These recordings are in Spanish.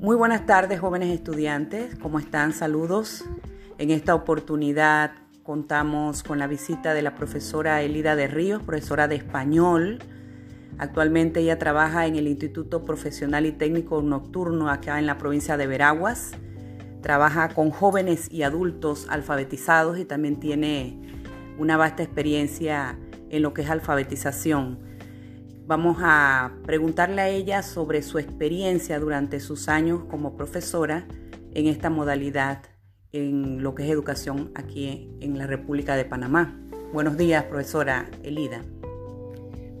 Muy buenas tardes, jóvenes estudiantes. ¿Cómo están? Saludos. En esta oportunidad contamos con la visita de la profesora Elida de Ríos, profesora de español. Actualmente ella trabaja en el Instituto Profesional y Técnico Nocturno acá en la provincia de Veraguas. Trabaja con jóvenes y adultos alfabetizados y también tiene una vasta experiencia en lo que es alfabetización. Vamos a preguntarle a ella sobre su experiencia durante sus años como profesora en esta modalidad en lo que es educación aquí en la República de Panamá. Buenos días, profesora Elida.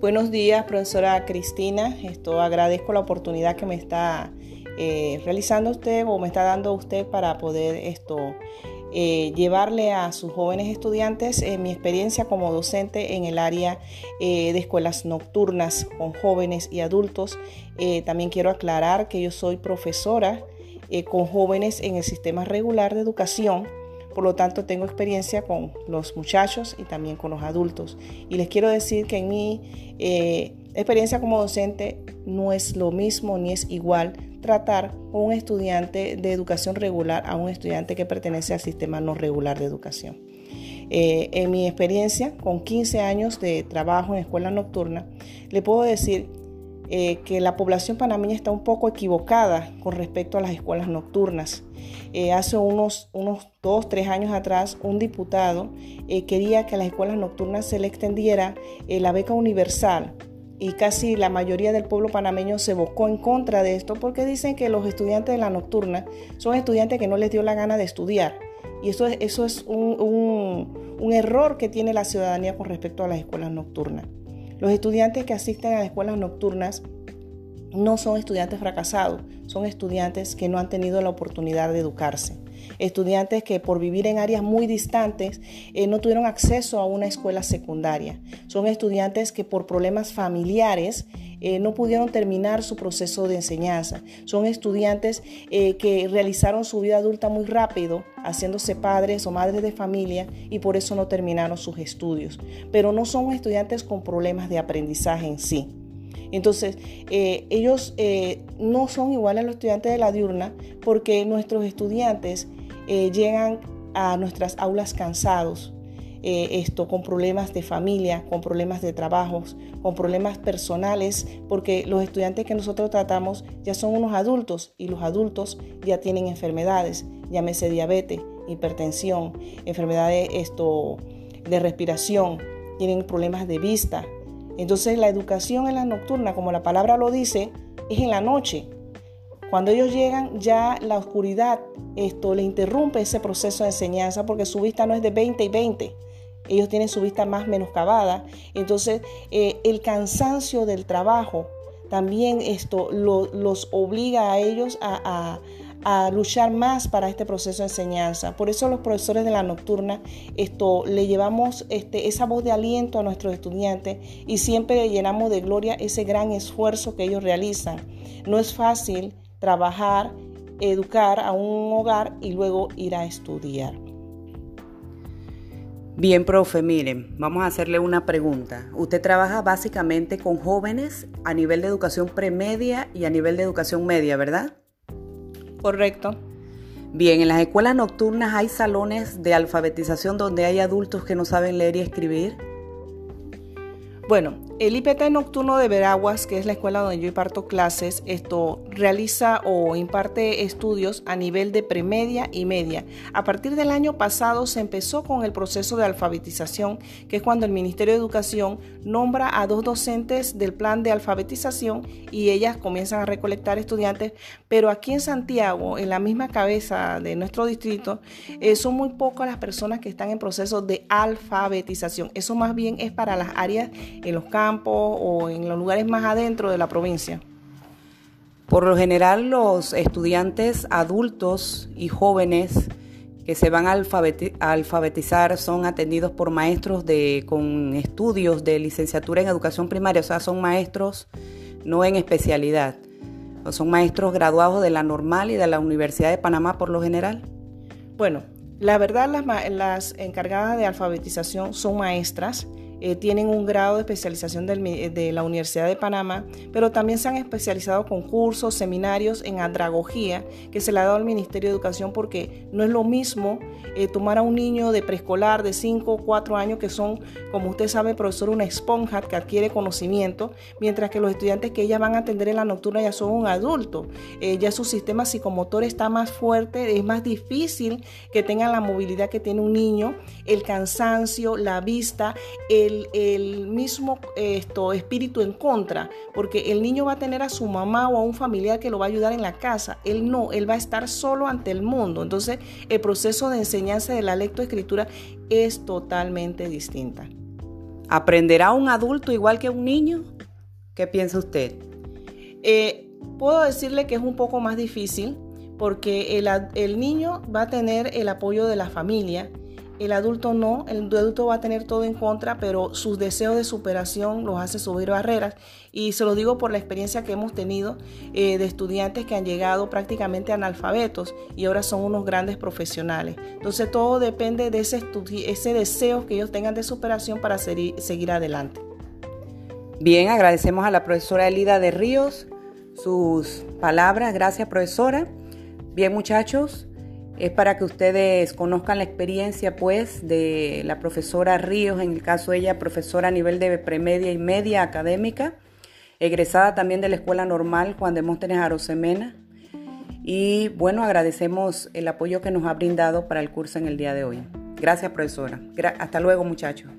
Buenos días, profesora Cristina. Esto agradezco la oportunidad que me está eh, realizando usted o me está dando usted para poder esto eh, llevarle a sus jóvenes estudiantes eh, mi experiencia como docente en el área eh, de escuelas nocturnas con jóvenes y adultos. también quiero aclarar que yo soy profesora con jóvenes en el sistema regular de educación. Por lo tanto, tengo experiencia con los muchachos y también con los adultos. Y les quiero decir que en mi experiencia como docente no es lo mismo ni es igual tratar un estudiante de educación regular a un estudiante que pertenece al sistema no regular de educación. Eh, en mi experiencia, con 15 años de trabajo en escuela nocturna, le puedo decir eh, que la población panameña está un poco equivocada con respecto a las escuelas nocturnas. Eh, hace unos, unos dos, tres años atrás, un diputado quería que a las escuelas nocturnas se le extendiera la beca universal y casi la mayoría del pueblo panameño se evocó en contra de esto porque dicen que los estudiantes de la nocturna son estudiantes que no les dio la gana de estudiar. Y eso, eso es un, un error que tiene la ciudadanía con respecto a las escuelas nocturnas. Los estudiantes que asisten a las escuelas nocturnas no son estudiantes fracasados, son estudiantes que no han tenido la oportunidad de educarse estudiantes que por vivir en áreas muy distantes eh, no tuvieron acceso a una escuela secundaria. Son estudiantes que por problemas familiares eh, no pudieron terminar su proceso de enseñanza. Son estudiantes eh, que realizaron su vida adulta muy rápido, haciéndose padres o madres de familia y por eso no terminaron sus estudios. Pero no son estudiantes con problemas de aprendizaje en sí. Entonces, ellos no son iguales a los estudiantes de la diurna porque nuestros estudiantes eh, llegan a nuestras aulas cansados, eh, esto con problemas de familia, con problemas de trabajos, con problemas personales, porque los estudiantes que nosotros tratamos ya son unos adultos y los adultos ya tienen enfermedades, llámese diabetes, hipertensión, enfermedades esto, de respiración, tienen problemas de vista. Entonces la educación en la nocturna, como la palabra lo dice, es en la noche. Cuando ellos llegan, ya la oscuridad esto le interrumpe ese proceso de enseñanza porque su vista no es de 20 y 20. Ellos tienen su vista más menoscabada. Entonces, eh, el cansancio del trabajo también esto los obliga a ellos a, luchar más para este proceso de enseñanza. Por eso los profesores de la nocturna esto le llevamos este, esa voz de aliento a nuestros estudiantes y siempre llenamos de gloria ese gran esfuerzo que ellos realizan. No es fácil trabajar, educar a un hogar y luego ir a estudiar. Bien, profe, miren, vamos a hacerle una pregunta. Usted trabaja básicamente con jóvenes a nivel de educación premedia y a nivel de educación media, ¿verdad? Correcto. Bien, en las escuelas nocturnas hay salones de alfabetización donde hay adultos que no saben leer y escribir. Bueno, el IPT nocturno de Veraguas, que es la escuela donde yo imparto clases, esto realiza o imparte estudios a nivel de premedia y media. A partir del año pasado se empezó con el proceso de alfabetización, que es cuando el Ministerio de Educación nombra a dos docentes del plan de alfabetización y ellas comienzan a recolectar estudiantes, pero aquí en Santiago, en la misma cabeza de nuestro distrito, eh, son muy pocas las personas que están en proceso de alfabetización. Eso más bien es para las áreas en los campos o en los lugares más adentro de la provincia? Por lo general los estudiantes adultos y jóvenes que se van a, alfabetizar son atendidos por maestros de, con estudios de licenciatura en educación primaria, o sea, son maestros no en especialidad, son maestros graduados de la normal y de la Universidad de Panamá por lo general. Bueno, la verdad las, las encargadas de alfabetización son maestras eh, tienen un grado de especialización de la Universidad de Panamá, pero también se han especializado con cursos, seminarios en andragogía que se le ha dado al Ministerio de Educación porque no es lo mismo eh, tomar a un niño de preescolar de 5 o 4 años que son, como usted sabe, profesor, una esponja que adquiere conocimiento, mientras que los estudiantes que ella van a atender en la nocturna ya son un adulto, eh, ya su sistema psicomotor está más fuerte, es más difícil que tengan la movilidad que tiene un niño, el cansancio, la vista, el el, mismo esto, espíritu en contra, porque el niño va a tener a su mamá o a un familiar que lo va a ayudar en la casa. Él no, él va a estar solo ante el mundo. Entonces, el proceso de enseñanza de la lectoescritura es totalmente distinta. ¿Aprenderá un adulto igual que un niño? ¿Qué piensa usted? Eh, puedo decirle que es un poco más difícil porque el, el niño va a tener el apoyo de la familia el adulto no, el adulto va a tener todo en contra, pero sus deseos de superación los hace subir barreras. Y se lo digo por la experiencia que hemos tenido eh, de estudiantes que han llegado prácticamente analfabetos y ahora son unos grandes profesionales. Entonces todo depende de ese, ese deseo que ellos tengan de superación para seguir adelante. Bien, agradecemos a la profesora Elida de Ríos sus palabras. Gracias, profesora. Bien, muchachos, es para que ustedes conozcan la experiencia pues de la profesora Ríos, en el caso de ella profesora a nivel de premedia y media académica, egresada también de la Escuela Normal Juan de Montenes Arosemena. Y bueno, agradecemos el apoyo que nos ha brindado para el curso en el día de hoy. Gracias profesora. hasta luego muchachos.